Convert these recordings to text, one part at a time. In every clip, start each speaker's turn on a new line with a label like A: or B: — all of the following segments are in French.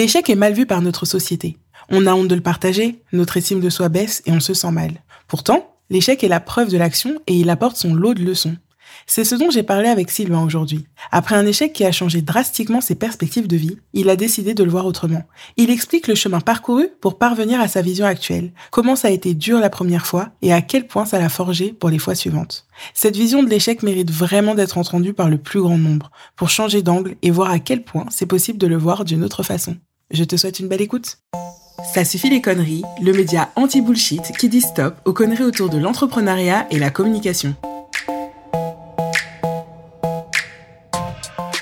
A: L'échec est mal vu par notre société. On a honte de le partager, notre estime de soi baisse et on se sent mal. Pourtant, l'échec est la preuve de l'action et il apporte son lot de leçons. C'est ce dont j'ai parlé avec Sylvain aujourd'hui. Après un échec qui a changé drastiquement ses perspectives de vie, il a décidé de le voir autrement. Il explique le chemin parcouru pour parvenir à sa vision actuelle, comment ça a été dur la première fois et à quel point ça l'a forgé pour les fois suivantes. Cette vision de l'échec mérite vraiment d'être entendue par le plus grand nombre, pour changer d'angle et voir à quel point c'est possible de le voir d'une autre façon. Je te souhaite une belle écoute. Ça suffit les conneries, le média anti-bullshit qui dit stop aux conneries autour de l'entrepreneuriat et la communication.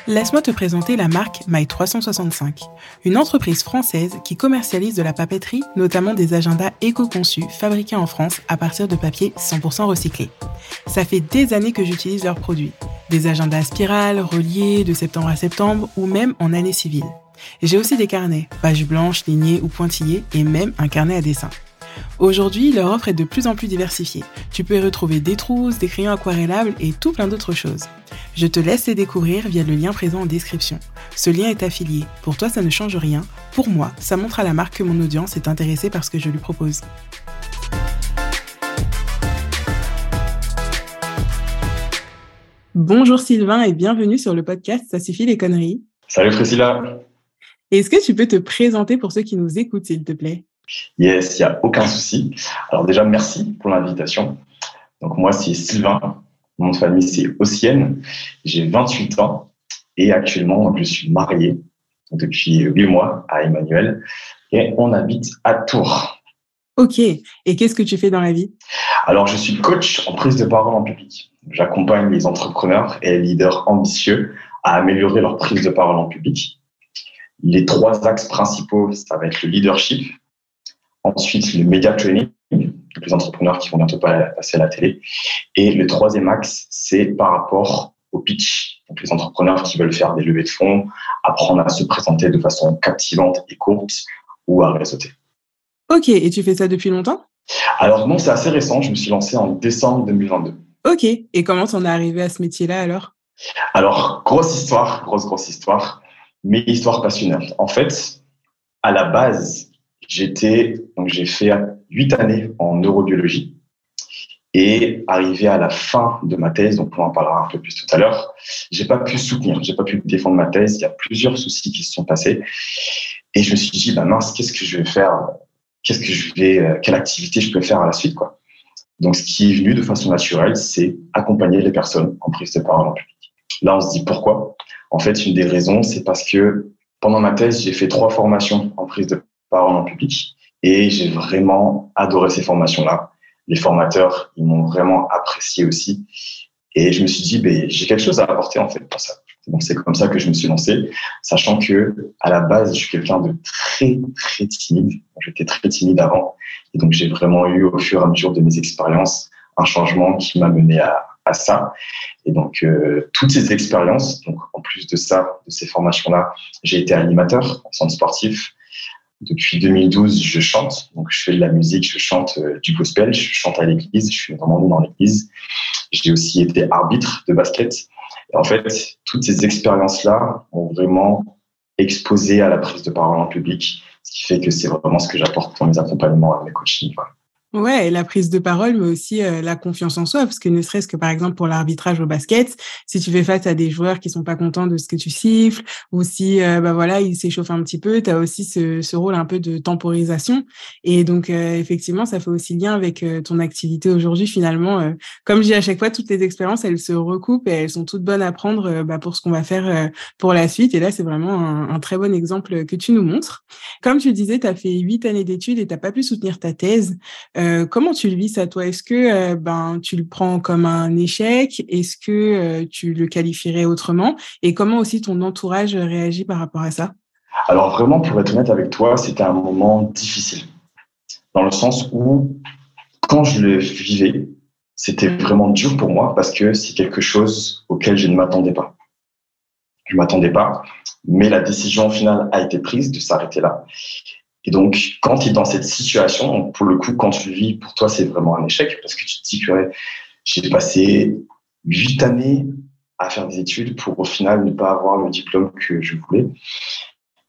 A: Laisse-moi te présenter la marque My365, une entreprise française qui commercialise de la papeterie, notamment des agendas éco-conçus fabriqués en France à partir de papier 100% recyclé. Ça fait des années que j'utilise leurs produits, des agendas spirales, reliés de septembre à septembre ou même en année civile. J'ai aussi des carnets, pages blanches, lignées ou pointillées et même un carnet à dessin. Aujourd'hui, leur offre est de plus en plus diversifiée. Tu peux y retrouver des trousses, des crayons aquarellables et tout plein d'autres choses. Je te laisse les découvrir via le lien présent en description. Ce lien est affilié. Pour toi, ça ne change rien. Pour moi, ça montre à la marque que mon audience est intéressée par ce que je lui propose. Bonjour Sylvain et bienvenue sur le podcast Ça suffit les conneries.
B: Salut Priscilla.
A: Est-ce que tu peux te présenter pour ceux qui nous écoutent, s'il te plaît?
B: Yes, il n'y a aucun souci. Alors déjà, merci pour l'invitation. Donc moi, c'est Sylvain. Mon nom de famille, c'est Ossienne. J'ai 28 ans et actuellement, je suis marié depuis 8 mois à Emmanuel et on habite à Tours.
A: Ok. Et qu'est-ce que tu fais dans la vie?
B: Alors, je suis coach en prise de parole en public. J'accompagne les entrepreneurs et les leaders ambitieux à améliorer leur prise de parole en public. Les trois axes principaux, ça va être le leadership, Ensuite, le media training, les entrepreneurs qui vont bientôt passer à la télé. Et le troisième axe, c'est par rapport au pitch. Donc, les entrepreneurs qui veulent faire des levées de fonds, apprendre à se présenter de façon captivante et courte ou à réseauter.
A: Ok, et tu fais ça depuis longtemps?
B: Alors non, c'est assez récent. Je me suis lancé en décembre 2022.
A: Ok, et comment t'en es arrivé à ce métier-là alors?
B: Alors, grosse histoire, grosse, grosse histoire, mais histoire passionnante. En fait, à la base, J'étais, donc j'ai fait huit années en neurobiologie et arrivé à la fin de ma thèse, donc on en parlera un peu plus tout à l'heure, j'ai pas pu soutenir, j'ai pas pu défendre ma thèse. Il y a plusieurs soucis qui se sont passés et je me suis dit, bah mince, qu'est-ce que je vais faire? Qu'est-ce que je vais, euh, quelle activité je peux faire à la suite, quoi? Donc, ce qui est venu de façon naturelle, c'est accompagner les personnes en prise de parole en public. Là, on se dit pourquoi? En fait, une des raisons, c'est parce que pendant ma thèse, j'ai fait trois formations en prise de parole en public. Et j'ai vraiment adoré ces formations-là. Les formateurs, ils m'ont vraiment apprécié aussi. Et je me suis dit, ben, j'ai quelque chose à apporter en fait pour ça. Donc c'est comme ça que je me suis lancé, sachant que à la base, je suis quelqu'un de très très timide. J'étais très timide avant, et donc j'ai vraiment eu au fur et à mesure de mes expériences un changement qui m'a mené à, à ça. Et donc euh, toutes ces expériences, donc en plus de ça, de ces formations-là, j'ai été animateur en centre sportif, depuis 2012, je chante. Donc, je fais de la musique, je chante euh, du gospel, je chante à l'église, je suis vraiment né dans l'église. J'ai aussi été arbitre de basket. Et en fait, toutes ces expériences-là ont vraiment exposé à la prise de parole en public, ce qui fait que c'est vraiment ce que j'apporte dans mes accompagnements et mes coachings.
A: Ouais, la prise de parole, mais aussi euh, la confiance en soi, parce que ne serait-ce que par exemple pour l'arbitrage au basket, si tu fais face à des joueurs qui sont pas contents de ce que tu siffles, ou si euh, bah voilà ils s'échauffent un petit peu, tu as aussi ce, ce, rôle un peu de temporisation. Et donc euh, effectivement, ça fait aussi lien avec ton activité aujourd'hui finalement. comme je dis à chaque fois, toutes les expériences elles se recoupent et elles sont toutes bonnes à prendre bah, pour ce qu'on va faire pour la suite. Et là, c'est vraiment un, très bon exemple que tu nous montres. Comme tu disais, tu as fait huit années d'études et t'as pas pu soutenir ta thèse. Euh, comment tu le vis ça, toi? Est-ce que euh, ben tu le prends comme un échec? Est-ce que euh, tu le qualifierais autrement? Et comment aussi ton entourage réagit par rapport à ça?
B: Alors vraiment, pour être honnête avec toi, c'était un moment difficile, dans le sens où quand je le vivais, c'était vraiment dur pour moi parce que c'est quelque chose auquel je ne m'attendais pas. Je m'attendais pas, mais la décision finale a été prise de s'arrêter là. Et donc, quand tu es dans cette situation, pour le coup, quand tu vis, pour toi, c'est vraiment un échec parce que tu te dis que j'ai passé huit années à faire des études pour au final ne pas avoir le diplôme que je voulais.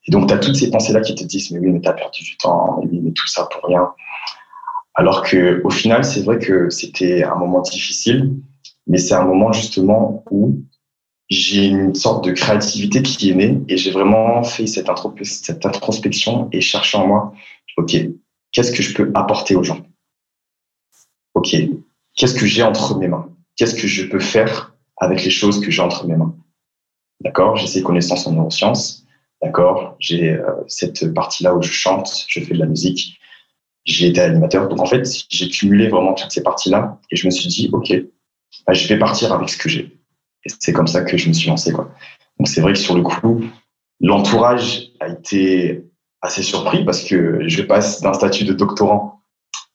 B: Et donc, tu as toutes ces pensées-là qui te disent, mais oui, mais tu as perdu du temps, mais oui, mais tout ça pour rien. Alors que, au final, c'est vrai que c'était un moment difficile, mais c'est un moment justement où j'ai une sorte de créativité qui est née et j'ai vraiment fait cette, introspection et cherché en moi, OK, qu'est-ce que je peux apporter aux gens? OK, qu'est-ce que j'ai entre mes mains? Qu'est-ce que je peux faire avec les choses que j'ai entre mes mains? D'accord J'ai ces connaissances en neurosciences. D'accord J'ai euh, cette partie-là où je chante, je fais de la musique. J'ai été animateur. Donc, en fait, j'ai cumulé vraiment toutes ces parties-là et je me suis dit, OK, bah, je vais partir avec ce que j'ai. Et c'est comme ça que je me suis lancé. Quoi. Donc c'est vrai que sur le coup, l'entourage a été assez surpris parce que je passe d'un statut de doctorant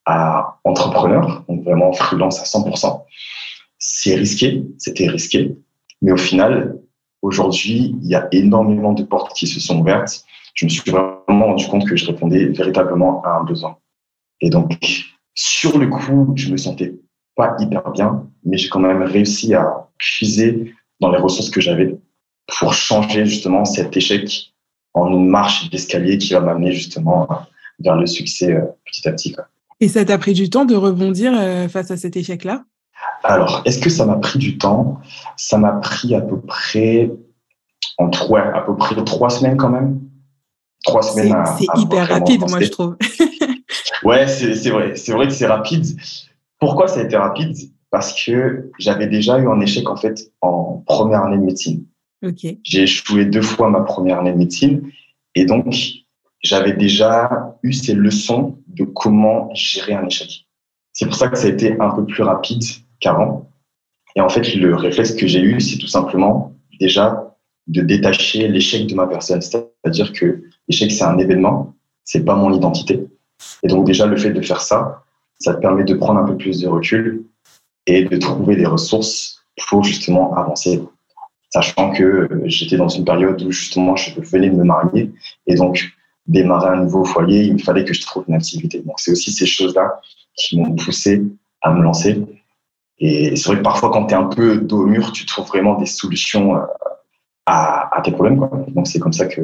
B: à entrepreneur, donc vraiment freelance à 100%. C'est risqué, c'était risqué, mais au final, aujourd'hui, il y a énormément de portes qui se sont ouvertes. Je me suis vraiment rendu compte que je répondais véritablement à un besoin. Et donc, sur le coup, je me sentais pas hyper bien, mais j'ai quand même réussi à puiser dans les ressources que j'avais pour changer justement cet échec en une marche d'escalier qui va m'amener justement vers le succès euh, petit à petit.
A: Et ça t'a pris du temps de rebondir euh, face à cet échec-là?
B: Alors, est-ce que ça m'a pris du temps? Ça m'a pris à peu près en trois, à peu près trois semaines quand même.
A: Trois semaines. C'est hyper rapide, moi je trouve.
B: ouais, c'est vrai. C'est vrai que c'est rapide. Pourquoi ça a été rapide? Parce que j'avais déjà eu un échec en fait en première année de médecine. J'ai échoué deux fois ma première année de médecine et donc j'avais déjà eu ces leçons de comment gérer un échec. C'est pour ça que ça a été un peu plus rapide qu'avant. Et en fait, le réflexe que j'ai eu, c'est tout simplement déjà de détacher l'échec de ma personne. C'est-à-dire que l'échec, c'est un événement, c'est pas mon identité. Et donc déjà, le fait de faire ça, ça te permet de prendre un peu plus de recul et de trouver des ressources pour justement avancer. Sachant que euh, j'étais dans une période où justement je venais de me marier et donc démarrer un nouveau foyer, il me fallait que je trouve une activité. Donc c'est aussi ces choses-là qui m'ont poussé à me lancer. Et c'est vrai que parfois quand tu es un peu dos au mur, tu trouves vraiment des solutions euh, à, à tes problèmes. Donc c'est comme ça que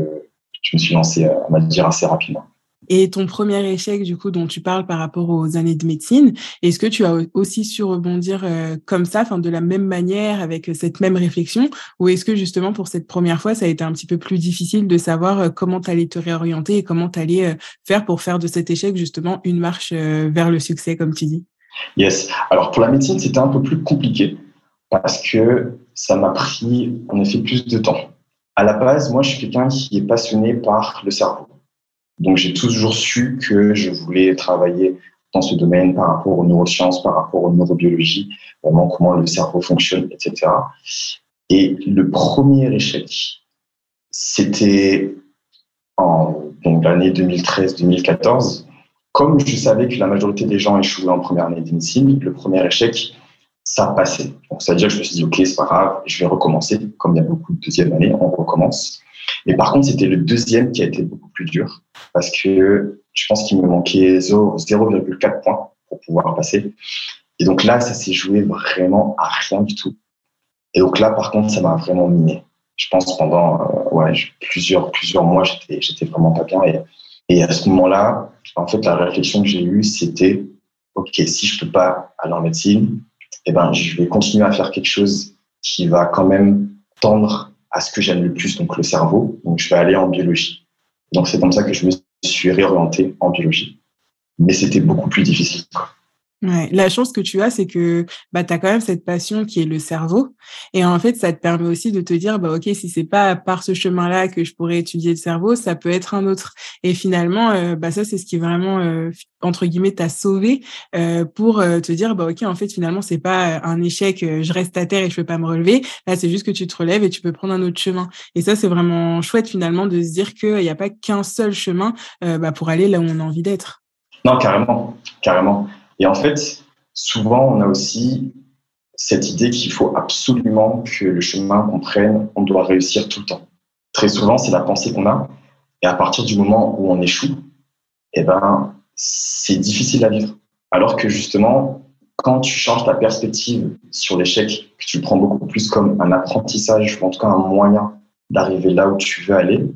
B: je me suis lancé, euh, on va assez rapidement.
A: Et ton premier échec, du coup, dont tu parles par rapport aux années de médecine, est-ce que tu as aussi su rebondir euh, comme ça, de la même manière, avec euh, cette même réflexion, ou est-ce que justement pour cette première fois, ça a été un petit peu plus difficile de savoir euh, comment tu allais te réorienter et comment tu allais faire pour faire de cet échec justement une marche vers le succès, comme tu dis?
B: Yes. Alors pour la médecine, c'était un peu plus compliqué parce que ça m'a pris en effet plus de temps. À la base, moi, je suis quelqu'un qui est passionné par le cerveau. Donc, j'ai toujours su que je voulais travailler dans ce domaine par rapport aux neurosciences, par rapport aux neurobiologie, vraiment comment le cerveau fonctionne, etc. Et le premier échec, c'était en l'année 2013-2014. Comme je savais que la majorité des gens échouaient en première année de le premier échec, ça passait. Donc, c'est-à-dire que je me suis dit, OK, c'est pas grave, je vais recommencer. Comme il y a beaucoup de deuxième année, on recommence. Mais par contre, c'était le deuxième qui a été beaucoup plus dur parce que je pense qu'il me manquait 0,4 points pour pouvoir passer. Et donc là, ça s'est joué vraiment à rien du tout. Et donc là, par contre, ça m'a vraiment miné. Je pense pendant euh, plusieurs, mois, j'étais, vraiment pas bien. Et, à ce moment-là, en fait, la réflexion que j'ai eue, c'était OK, si je peux pas aller en médecine, eh ben, je vais continuer à faire quelque chose qui va quand même tendre à ce que j'aime le plus, donc le cerveau. Donc, je vais aller en biologie. Donc, c'est comme ça que je me suis réorienté en biologie. Mais c'était beaucoup plus difficile.
A: Ouais, la chance que tu as, c'est que bah, tu as quand même cette passion qui est le cerveau. Et en fait, ça te permet aussi de te dire, bah, OK, si c'est pas par ce chemin-là que je pourrais étudier le cerveau, ça peut être un autre. Et finalement, euh, bah, ça, c'est ce qui vraiment, euh, entre guillemets, t'a sauvé euh, pour te dire, bah, OK, en fait, finalement, c'est pas un échec, je reste à terre et je peux pas me relever. Là, c'est juste que tu te relèves et tu peux prendre un autre chemin. Et ça, c'est vraiment chouette, finalement, de se dire qu'il n'y a pas qu'un seul chemin bah, pour aller là où on a envie d'être.
B: Non, carrément, carrément. Et en fait, souvent, on a aussi cette idée qu'il faut absolument que le chemin qu'on prenne, on doit réussir tout le temps. Très souvent, c'est la pensée qu'on a. Et à partir du moment où on échoue, eh ben, c'est difficile à vivre. Alors que justement, quand tu changes ta perspective sur l'échec, que tu le prends beaucoup plus comme un apprentissage, ou en tout cas un moyen d'arriver là où tu veux aller,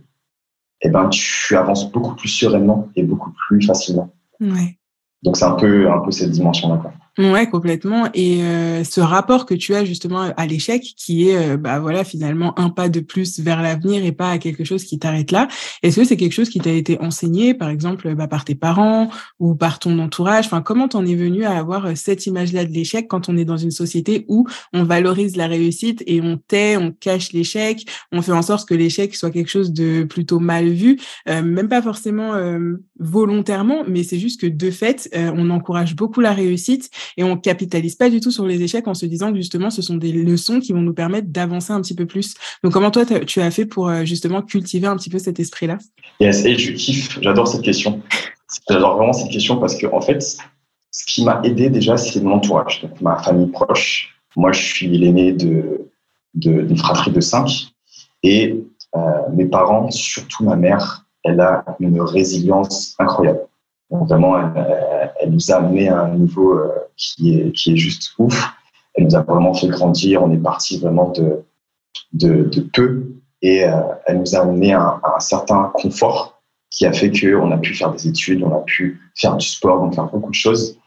B: eh ben, tu avances beaucoup plus sereinement et beaucoup plus facilement.
A: Ouais.
B: Donc, c'est un peu, un peu cette dimension-là.
A: Ouais, complètement. Et euh, ce rapport que tu as justement à l'échec, qui est, euh, bah voilà, finalement un pas de plus vers l'avenir et pas à quelque chose qui t'arrête là. Est-ce que c'est quelque chose qui t'a été enseigné, par exemple, bah, par tes parents ou par ton entourage? Enfin, comment t'en es venu à avoir euh, cette image-là de l'échec quand on est dans une société où on valorise la réussite et on tait, on cache l'échec, on fait en sorte que l'échec soit quelque chose de plutôt mal vu, même pas forcément volontairement, mais c'est juste que de fait, on encourage beaucoup la réussite et on capitalise pas du tout sur les échecs en se disant que justement ce sont des leçons qui vont nous permettre d'avancer un petit peu plus. Donc comment toi tu as fait pour euh, justement cultiver un petit peu cet esprit-là?
B: Yes, et je kiffe, j'adore cette question. J'adore vraiment cette question parce que en fait, ce qui m'a aidé déjà, c'est mon entourage, ma famille proche. Moi, je suis l'aîné de d'une fratrie de cinq et euh, mes parents, surtout ma mère, elle a une résilience incroyable. Vraiment, elle, nous a amené à un niveau euh, qui est, qui est juste ouf. Elle nous a vraiment fait grandir. On est parti vraiment de, de, peu et euh, elle nous a amené à, un certain confort qui a fait qu'on a pu faire des études, on a pu faire du sport, donc faire beaucoup de choses.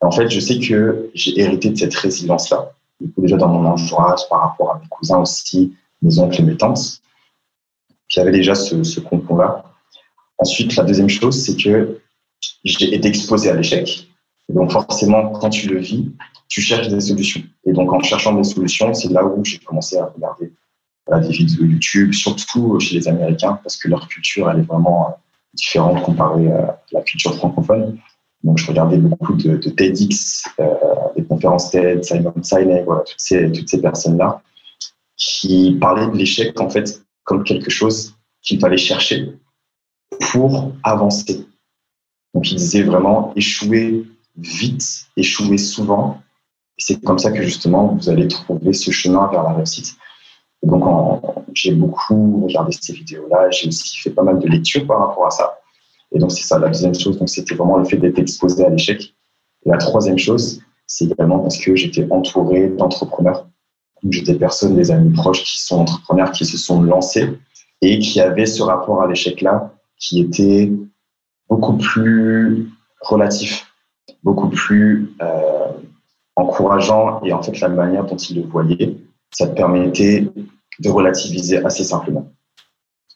B: en fait, je sais que j'ai hérité de cette résilience-là. Du coup, déjà dans mon entourage, par rapport à mes cousins aussi, mes oncles et mes tantes, qui avaient déjà ce, ce là Ensuite, la deuxième chose, c'est que j'ai été exposé à l'échec donc forcément, quand tu le vis, tu cherches des solutions. Et donc en cherchant des solutions, c'est là où j'ai commencé à regarder des vidéos YouTube, surtout chez les Américains, parce que leur culture, elle est vraiment euh, différente comparée à la culture francophone. Donc je regardais beaucoup de, TEDx, euh, des conférences TED, Simon Sinek, toutes ces, toutes ces personnes-là qui parlaient de l'échec en fait comme quelque chose qu'il fallait chercher pour avancer. Donc ils disaient vraiment échouer vite, échouer souvent. C'est comme ça que justement vous allez trouver ce chemin vers la réussite. donc j'ai beaucoup regardé ces vidéos-là, j'ai aussi fait pas mal de lectures par rapport à ça. Et donc c'est ça la deuxième chose, donc c'était vraiment le fait d'être exposé à l'échec. Et la troisième chose, c'est également parce que j'étais entouré d'entrepreneurs. J'ai des personnes, des amis proches qui sont entrepreneurs, qui se sont lancés et qui avaient ce rapport à l'échec-là qui était beaucoup plus relatif beaucoup plus euh, encourageant et en fait la manière dont il le voyait, ça te permettait de relativiser assez simplement.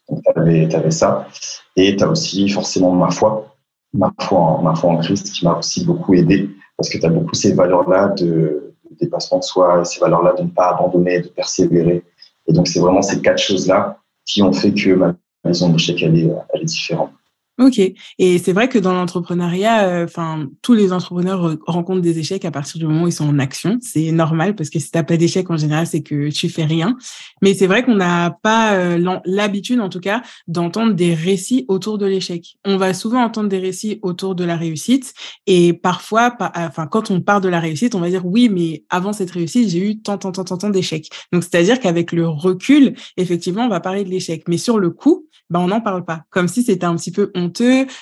B: Donc tu avais, ça et tu as aussi forcément ma foi, ma foi en, Christ qui m'a aussi beaucoup aidé parce que tu as beaucoup ces valeurs-là de, dépassement de soi, ces valeurs-là de ne pas abandonner, de persévérer. Et donc c'est vraiment ces quatre choses-là qui ont fait que ma maison elle est, elle est différente.
A: Ok. Et c'est vrai que dans l'entrepreneuriat, euh, enfin, tous les entrepreneurs rencontrent des échecs à partir du moment où ils sont en action. C'est normal parce que si t'as pas d'échec en général, c'est que tu fais rien. Mais c'est vrai qu'on n'a pas euh, l'habitude, en tout cas, d'entendre des récits autour de l'échec. On va souvent entendre des récits autour de la réussite. Et parfois, enfin, quand on part de la réussite, on va dire oui, mais avant cette réussite, j'ai eu tant, tant, tant, tant, tant d'échecs. Donc, c'est-à-dire qu'avec le recul, effectivement, on va parler de l'échec. Mais sur le coup, ben, on n'en parle pas. Comme si c'était un petit peu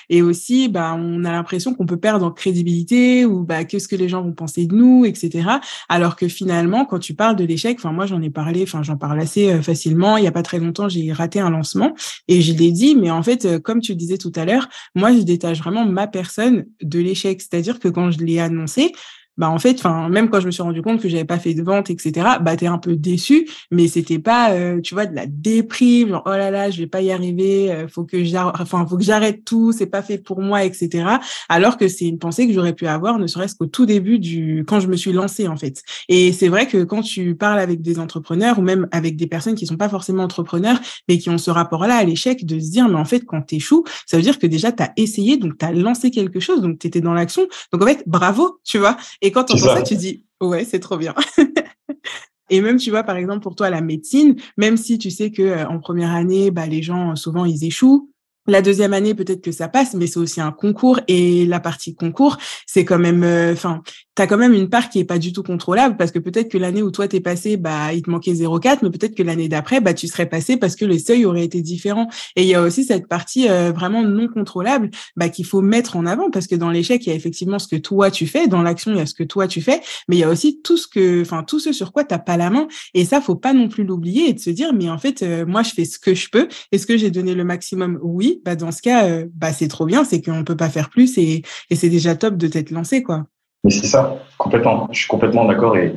A: et aussi bah on a l'impression qu'on peut perdre en crédibilité ou bah qu'est-ce que les gens vont penser de nous etc alors que finalement quand tu parles de l'échec enfin moi j'en ai parlé enfin j'en parle assez euh, facilement. Il y a pas très longtemps j'ai raté un lancement et je l'ai dit mais en fait euh, comme tu le disais tout à l'heure moi je détache vraiment ma personne de l'échec. C'est-à-dire que quand je l'ai annoncé bah en fait, enfin même quand je me suis rendu compte que j'avais pas fait de vente, etc. Bah t'es un peu déçu, mais c'était pas, euh, tu vois, de la déprime, genre oh là là, je vais pas y arriver, euh, faut que j'arrête, enfin faut que j'arrête tout, c'est pas fait pour moi, etc. Alors que c'est une pensée que j'aurais pu avoir, ne serait-ce qu'au tout début du quand je me suis lancée en fait. Et c'est vrai que quand tu parles avec des entrepreneurs ou même avec des personnes qui sont pas forcément entrepreneurs, mais qui ont ce rapport-là à l'échec, de se dire mais en fait quand t'échoues, ça veut dire que déjà t'as essayé, donc t'as lancé quelque chose, donc t'étais dans l'action. Donc en fait bravo, tu vois. Quand on entends ça. tu dis, ouais, c'est trop bien. Et même, tu vois, par exemple, pour toi, la médecine, même si tu sais que euh, en première année, bah, les gens, souvent, ils échouent. La deuxième année, peut-être que ça passe, mais c'est aussi un concours. Et la partie concours, c'est quand même, euh, enfin, tu as quand même une part qui est pas du tout contrôlable parce que peut-être que l'année où toi t'es passé, bah, il te manquait 0,4, mais peut-être que l'année d'après, bah, tu serais passé parce que les seuils auraient été différents. Et il y a aussi cette partie euh, vraiment non contrôlable bah, qu'il faut mettre en avant parce que dans l'échec, il y a effectivement ce que toi tu fais, dans l'action, il y a ce que toi tu fais, mais il y a aussi tout ce que, enfin, tout ce sur quoi t'as pas la main. Et ça, faut pas non plus l'oublier et de se dire, mais en fait, euh, moi, je fais ce que je peux. Est-ce que j'ai donné le maximum? Oui. Bah, dans ce cas, euh, bah, c'est trop bien, c'est qu'on peut pas faire plus et, et c'est déjà top de t'être lancé, quoi.
B: Mais c'est ça, complètement. Je suis complètement d'accord. Et,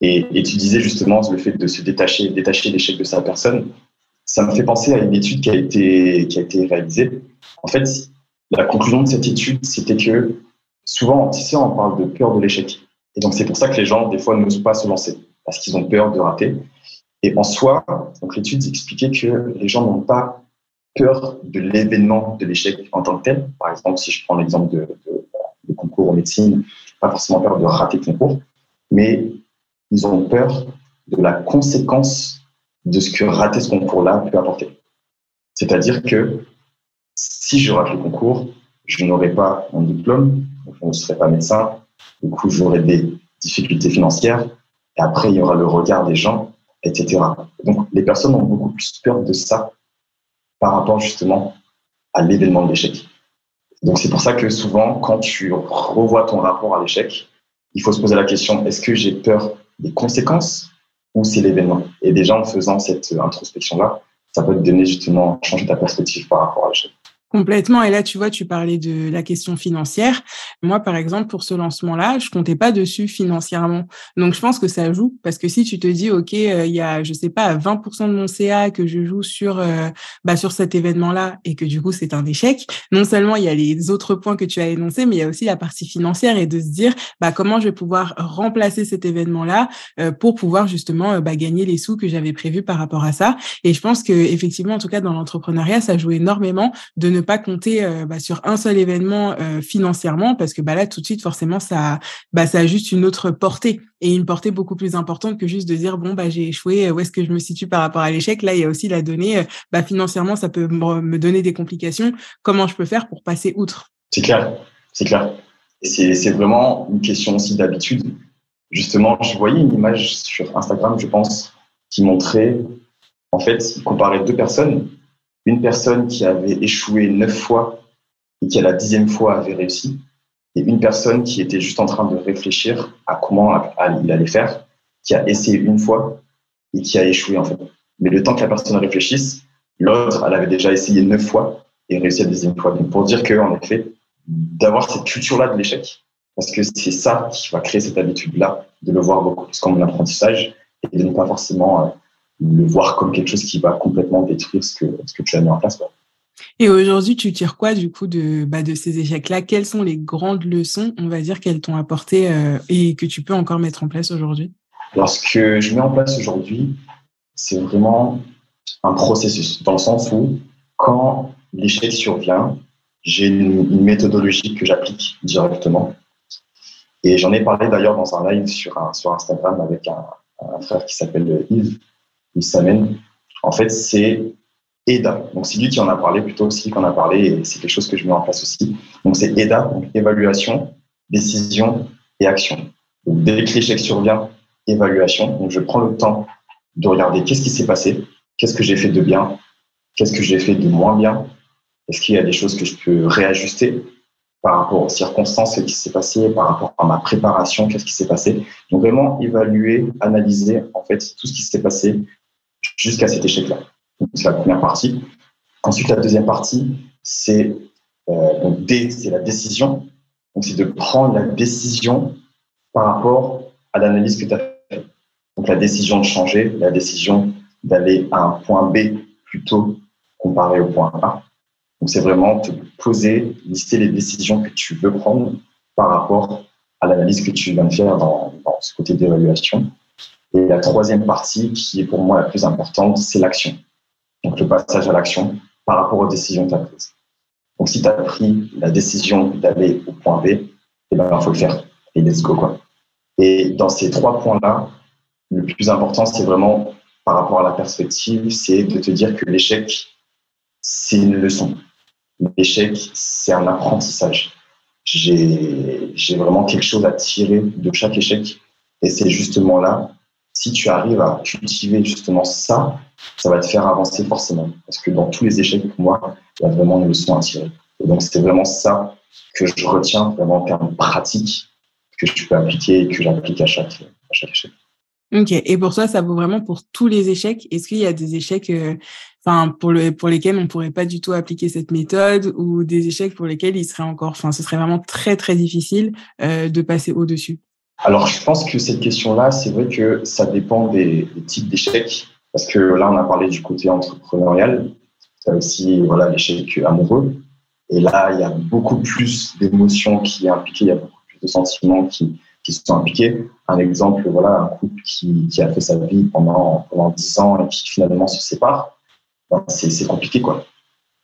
B: et, tu disais justement le fait de se détacher, détacher l'échec de sa personne. Ça me fait penser à une étude qui a été, qui a été réalisée. En fait, la conclusion de cette étude, c'était que souvent, tu sais, on parle de peur de l'échec. Et donc, c'est pour ça que les gens, des fois, n'osent pas se lancer parce qu'ils ont peur de rater. Et en soi, l'étude expliquait que les gens n'ont pas peur de l'événement de l'échec en tant que tel. Par exemple, si je prends l'exemple de, concours en médecine, pas forcément peur de rater le concours, mais ils ont peur de la conséquence de ce que rater ce concours-là peut apporter. C'est-à-dire que si je rate le concours, je n'aurai pas mon diplôme, je ne serai pas médecin, du coup j'aurai des difficultés financières, et après il y aura le regard des gens, etc. Donc les personnes ont beaucoup plus peur de ça par rapport justement à l'événement de l'échec. Donc c'est pour ça que souvent, quand tu revois ton rapport à l'échec, il faut se poser la question, est-ce que j'ai peur des conséquences ou c'est l'événement? Et déjà, en faisant cette introspection-là, ça peut te donner justement, changer ta perspective par rapport à l'échec.
A: Complètement. Et là, tu vois, tu parlais de la question financière. Moi, par exemple, pour ce lancement-là, je comptais pas dessus financièrement. Donc, je pense que ça joue parce que si tu te dis, OK, euh, il y a, je sais pas, 20% de mon CA que je joue sur, euh, bah, sur cet événement-là et que du coup, c'est un échec. Non seulement il y a les autres points que tu as énoncés, mais il y a aussi la partie financière et de se dire, bah, comment je vais pouvoir remplacer cet événement-là euh, pour pouvoir justement bah, gagner les sous que j'avais prévus par rapport à ça. Et je pense que effectivement, en tout cas, dans l'entrepreneuriat, ça joue énormément de ne pas compter euh, bah, sur un seul événement euh, financièrement parce que bah, là tout de suite forcément ça bah, ça a juste une autre portée et une portée beaucoup plus importante que juste de dire bon bah j'ai échoué où est-ce que je me situe par rapport à l'échec? Là il y a aussi la donnée euh, bah, financièrement ça peut me donner des complications. Comment je peux faire pour passer outre?
B: C'est clair c'est clair. C'est c'est vraiment une question aussi d'habitude. Justement je voyais une image sur Instagram je pense qui montrait en fait comparer deux personnes une personne qui avait échoué neuf fois et qui à la dixième fois avait réussi, et une personne qui était juste en train de réfléchir à comment il allait faire, qui a essayé une fois et qui a échoué en fait. Mais le temps que la personne réfléchisse, l'autre, elle avait déjà essayé neuf fois et réussi la dixième fois. Donc pour dire que en effet, d'avoir cette culture-là de l'échec, parce que c'est ça qui va créer cette habitude-là de le voir beaucoup plus comme un apprentissage et de ne pas forcément euh, le voir comme quelque chose qui va complètement détruire ce que, ce que tu as mis en place.
A: Et aujourd'hui, tu tires quoi du coup de, bah, de ces échecs-là? Quelles sont les grandes leçons, on va dire, qu'elles t'ont apporté euh, et que tu peux encore mettre en place aujourd'hui?
B: Alors, ce que je mets en place aujourd'hui, c'est vraiment un processus, dans le sens où quand l'échec survient, j'ai une, méthodologie que j'applique directement. Et j'en ai parlé d'ailleurs dans un live sur, un, sur Instagram avec un, un frère qui s'appelle Yves, il s'amène. En fait, c'est EDA. Donc, c'est lui qui en a parlé, plutôt aussi qui en a parlé, et c'est quelque chose que je mets en place aussi. Donc, c'est EDA, donc évaluation, décision et action. Donc, dès que l'échec survient, évaluation. Donc, je prends le temps de regarder qu'est-ce qui s'est passé, qu'est-ce que j'ai fait de bien, qu'est-ce que j'ai fait de moins bien, est-ce qu'il y a des choses que je peux réajuster par rapport aux circonstances, qui s'est passé, par rapport à ma préparation, qu'est-ce qui s'est passé. Donc vraiment évaluer, analyser en fait tout ce qui s'est passé jusqu'à cet échec-là. C'est la première partie. Ensuite, la deuxième partie, c'est euh, c'est la décision. Donc, c'est de prendre la décision par rapport à l'analyse que tu as faite. Donc, la décision de changer, la décision d'aller à un point B plutôt comparé au point A. Donc, c'est vraiment te poser, lister les décisions que tu veux prendre par rapport à l'analyse que tu viens de faire dans ce côté d'évaluation. Et la troisième partie, qui est pour moi la plus importante, c'est l'action. Donc le passage à l'action par rapport aux décisions que tu as prises. Donc si tu as pris la décision d'aller au point B, eh ben, il faut le faire. Et let's go, quoi. Et dans ces trois points-là, le plus important, c'est vraiment par rapport à la perspective, c'est de te dire que l'échec, c'est une leçon. L'échec, c'est un apprentissage. j'ai vraiment quelque chose à tirer de chaque échec. Et c'est justement là, si tu arrives à cultiver justement ça, ça va te faire avancer forcément. Parce que dans tous les échecs, pour moi, il y a vraiment une leçon à tirer. Et donc, c'est vraiment ça que je retiens vraiment en termes pratiques que je peux appliquer et que j'applique à chaque, à chaque échec.
A: Ok. Et pour toi, ça vaut vraiment pour tous les échecs? Est-ce qu'il y a des échecs, euh, pour le pour lesquels on pourrait pas du tout appliquer cette méthode, ou des échecs pour lesquels il serait encore, enfin ce serait vraiment très très difficile euh, de passer au dessus.
B: Alors je pense que cette question-là, c'est vrai que ça dépend des, types d'échecs, parce que là on a parlé du côté entrepreneurial, il y a aussi voilà l'échec amoureux, et là il y a beaucoup plus d'émotions qui est impliquées, il y a beaucoup plus de sentiments qui qui sont impliqués. Un exemple, voilà, un couple qui, qui a fait sa vie pendant, pendant 10 ans et qui finalement se sépare, ben, c'est compliqué, quoi.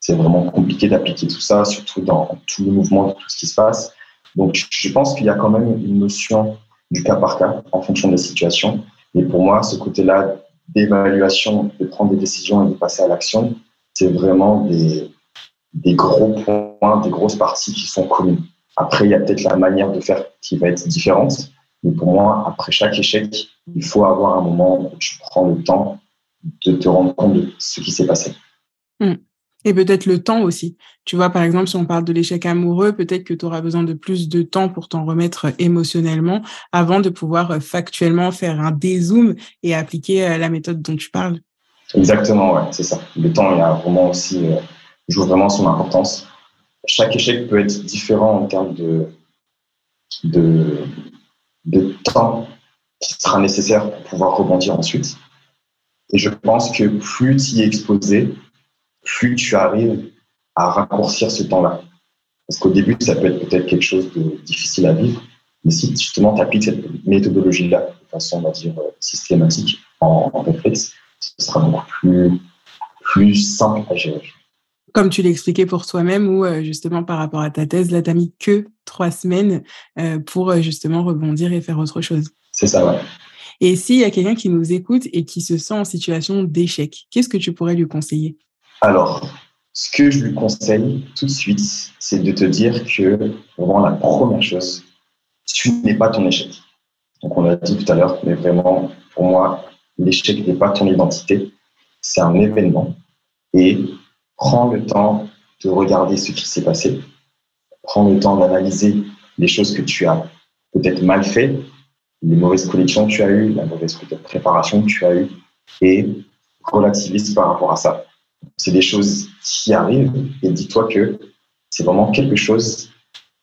B: C'est vraiment compliqué d'appliquer tout ça, surtout dans tout le mouvement tout ce qui se passe. Donc, je pense qu'il y a quand même une notion du cas par cas en fonction des situations. Et pour moi, ce côté-là d'évaluation, de prendre des décisions et de passer à l'action, c'est vraiment des, des gros points, des grosses parties qui sont communes. Après, il y a peut-être la manière de faire qui va être différente. Mais pour moi, après chaque échec, il faut avoir un moment où tu prends le temps de te rendre compte de ce qui s'est passé.
A: Hmm. Et peut-être le temps aussi. Tu vois, par exemple, si on parle de l'échec amoureux, peut-être que tu auras besoin de plus de temps pour t'en remettre émotionnellement avant de pouvoir euh, factuellement faire un dézoom et appliquer euh, la méthode dont tu parles.
B: Exactement, ouais, c'est ça. Le temps, il y a vraiment aussi, euh, joue vraiment son importance chaque échec peut être différent en termes de, de temps qui sera nécessaire pour pouvoir rebondir ensuite. Et je pense que plus tu y es exposé, plus tu arrives à raccourcir ce temps-là. Parce qu'au début, ça peut être peut-être quelque chose de difficile à vivre, mais si justement tu appliques cette méthodologie-là de façon, on va dire, systématique, en, en réflexe, ce sera beaucoup plus, plus simple à gérer
A: comme tu l'expliquais pour toi-même, ou euh, justement par rapport à ta thèse, là, tu n'as mis que trois semaines euh, pour euh, justement rebondir et faire autre chose.
B: C'est ça, ouais.
A: Et s'il y a quelqu'un qui nous écoute et qui se sent en situation d'échec, qu'est-ce que tu pourrais lui conseiller?
B: Alors, ce que je lui conseille tout de suite, c'est de te dire que vraiment la première chose, tu n'es pas ton échec. Donc on l'a dit tout à l'heure, mais vraiment, pour moi, l'échec n'est pas ton identité, c'est un événement. Et prends le temps de regarder ce qui s'est passé, prends le temps d'analyser les choses que tu as peut-être mal fait, les mauvaises collections que tu as eues, la mauvaise préparation que tu as eue, et relativise par rapport à ça. C'est des choses qui arrivent et dis-toi que c'est vraiment quelque chose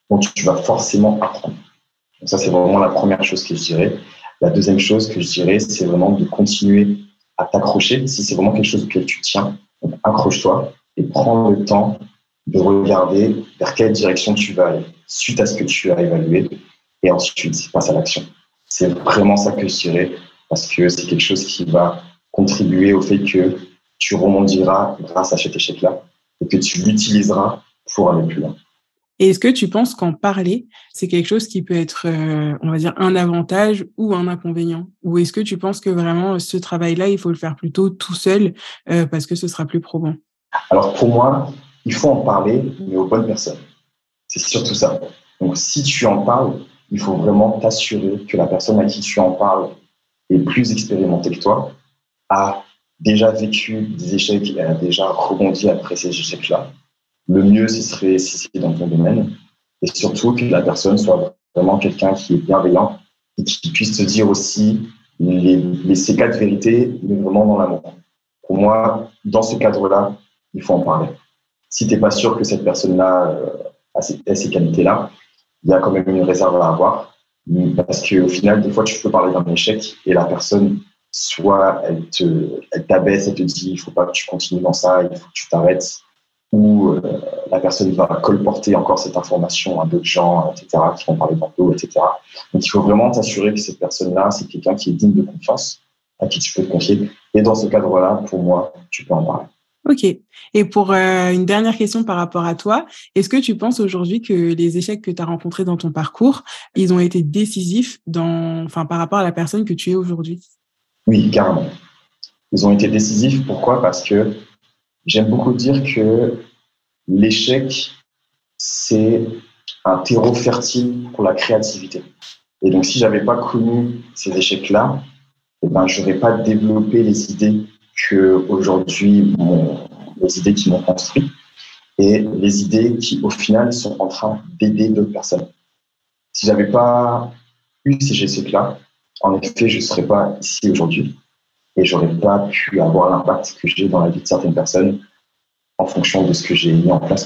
B: dont tu vas forcément apprendre. Donc ça, c'est vraiment la première chose que je dirais. La deuxième chose que je dirais, c'est vraiment de continuer à t'accrocher. Si c'est vraiment quelque chose auquel tu tiens, accroche-toi et prends le temps de regarder vers quelle direction tu vas aller suite à ce que tu as évalué et ensuite passe à l'action. C'est vraiment ça que je dirais parce que c'est quelque chose qui va contribuer au fait que tu rebondiras grâce à cet échec-là et que tu l'utiliseras pour aller plus loin.
A: Et est-ce que tu penses qu'en parler, c'est quelque chose qui peut être, euh, on va dire, un avantage ou un inconvénient? Ou est-ce que tu penses que vraiment ce travail-là, il faut le faire plutôt tout seul euh, parce que ce sera plus probant?
B: Alors pour moi, il faut en parler, mais aux bonnes personnes. C'est surtout ça. Donc si tu en parles, il faut vraiment t'assurer que la personne à qui tu en parles est plus expérimentée que toi, a déjà vécu des échecs et a déjà rebondi après ces échecs-là. Le mieux, ce serait si c'est dans ton domaine. Et surtout que la personne soit vraiment quelqu'un qui est bienveillant et qui puisse te dire aussi les, les, ces quatre vérités, mais vraiment dans l'amour. Pour moi, dans ce cadre-là, il faut en parler. Si tu n'es pas sûr que cette personne-là euh, a ces, ces qualités-là, il y a quand même une réserve à avoir. Parce qu'au final, des fois, tu peux parler d'un échec et la personne, soit elle te, t'abaisse, elle te dit, il faut pas que tu continues dans ça, il faut que tu t'arrêtes, ou euh, la personne va colporter encore cette information à d'autres gens, etc., qui vont parler d'emploi, etc. Donc, il faut vraiment t'assurer que cette personne-là, c'est quelqu'un qui est digne de confiance, à qui tu peux te confier. Et dans ce cadre-là, pour moi, tu peux en parler.
A: Ok. Et pour euh, une dernière question par rapport à toi, est-ce que tu penses aujourd'hui que les échecs que tu as rencontrés dans ton parcours, ils ont été décisifs enfin, par rapport à la personne que tu es aujourd'hui?
B: Oui, carrément. Ils ont été décisifs. Pourquoi? Parce que j'aime beaucoup dire que l'échec, c'est un terreau fertile pour la créativité. Et donc, si j'avais pas connu ces échecs-là, eh ben, j'aurais pas développé les idées que aujourd'hui, les idées qui m'ont construit et les idées qui, au final, sont en train d'aider d'autres personnes. Si j'avais pas eu ces échecs-là, en effet, je serais pas ici aujourd'hui et j'aurais pas pu avoir l'impact que j'ai dans la vie de certaines personnes en fonction de ce que j'ai mis en place.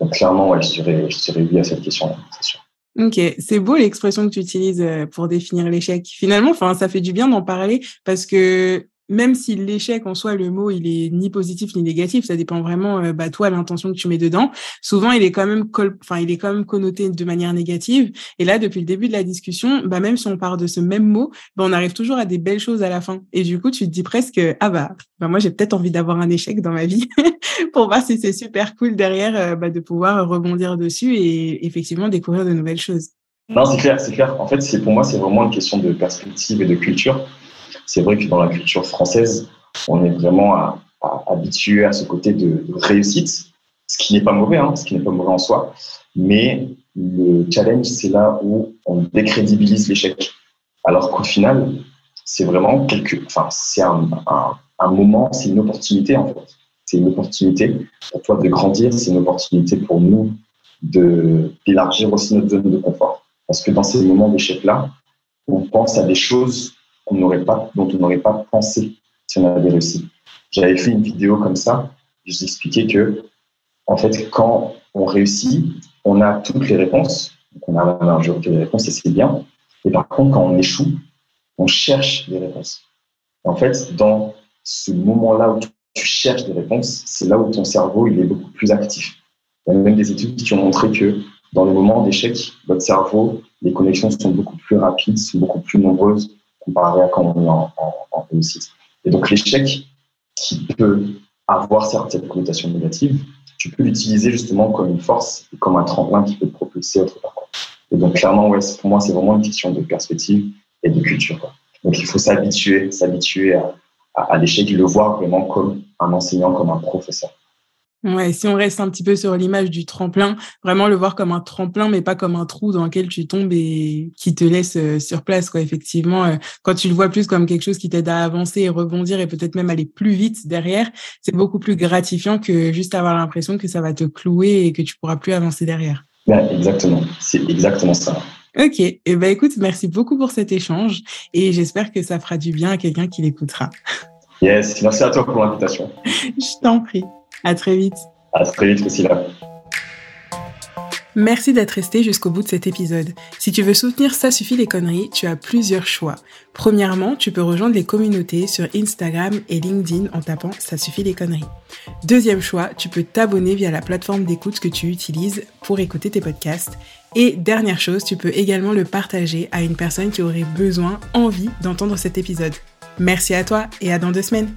B: Donc clairement, je dirais, je à cette question, c'est sûr.
A: Ok, c'est beau l'expression que tu utilises euh, pour définir l'échec. Finalement, ça fait du bien d'en parler parce que même si l'échec en soi, le mot, il est ni positif ni négatif, ça dépend vraiment, euh, bah, toi, l'intention que tu mets dedans. Souvent, il est quand même, enfin, il est quand même connoté de manière négative. Et là, depuis le début de la discussion, bah, même si on part de ce même mot, bah, on arrive toujours à des belles choses à la fin. Et du coup, tu te dis presque, ah bah, bah moi, j'ai peut-être envie d'avoir un échec dans ma vie pour voir si c'est super cool derrière, euh, bah, de pouvoir rebondir dessus et effectivement découvrir de nouvelles choses.
B: Non, c'est clair, c'est clair. En fait, c'est pour moi, c'est vraiment une question de perspective et de culture. C'est vrai que dans la culture française, on est vraiment habitué à ce côté de, réussite, ce qui n'est pas mauvais, hein, ce qui n'est pas mauvais en soi. Mais le challenge, c'est là où on décrédibilise l'échec. Alors qu'au final, c'est vraiment quelque, enfin, c'est un, moment, c'est une opportunité en fait. C'est une opportunité pour toi de grandir, c'est une opportunité pour nous d'élargir aussi notre zone de confort. Parce que dans ces moments d'échec-là, on pense à des choses qu'on n'aurait pas, dont on n'aurait pas pensé si on avait réussi. J'avais fait une vidéo comme ça, je vous expliquais que, en fait, quand on réussit, on a toutes les réponses, on a la majorité des réponses et c'est bien. Et par contre, quand on échoue, on cherche des réponses. en fait, dans ce moment-là où tu cherches des réponses, c'est là où ton cerveau il est beaucoup plus actif. Il y a même des études qui ont montré que dans les moments d'échec, votre cerveau, les connexions sont beaucoup plus rapides, sont beaucoup plus nombreuses comparé à quand on est en, réussite. Et donc l'échec, qui peut avoir certaines connotations négatives, tu peux l'utiliser justement comme une force et comme un tremplin qui peut te propulser autre part. Et donc clairement, ouais, pour moi, c'est vraiment une question de perspective et de culture. Donc il faut s'habituer, s'habituer à, à l'échec, le voir vraiment comme un enseignant, comme un professeur.
A: Ouais, si on reste un petit peu sur l'image du tremplin, vraiment le voir comme un tremplin, mais pas comme un trou dans lequel tu tombes et qui te laisse euh, sur place, quoi. Effectivement, euh, quand tu le vois plus comme quelque chose qui t'aide à avancer et rebondir et peut-être même aller plus vite derrière, c'est beaucoup plus gratifiant que juste avoir l'impression que ça va te clouer et que tu pourras plus avancer derrière.
B: exactement. C'est exactement ça.
A: Ok. Et eh ben, écoute, merci beaucoup pour cet échange et j'espère que ça fera du bien à quelqu'un qui l'écoutera.
B: Yes. Merci à toi pour l'invitation.
A: Je t'en prie. À très vite.
B: À très vite, là.
A: Merci d'être resté jusqu'au bout de cet épisode. Si tu veux soutenir Ça suffit les conneries, tu as plusieurs choix. Premièrement, tu peux rejoindre les communautés sur Instagram et LinkedIn en tapant Ça suffit les conneries. Deuxième choix, tu peux t'abonner via la plateforme d'écoute que tu utilises pour écouter tes podcasts. Et dernière chose, tu peux également le partager à une personne qui aurait besoin, envie d'entendre cet épisode. Merci à toi et à dans deux semaines.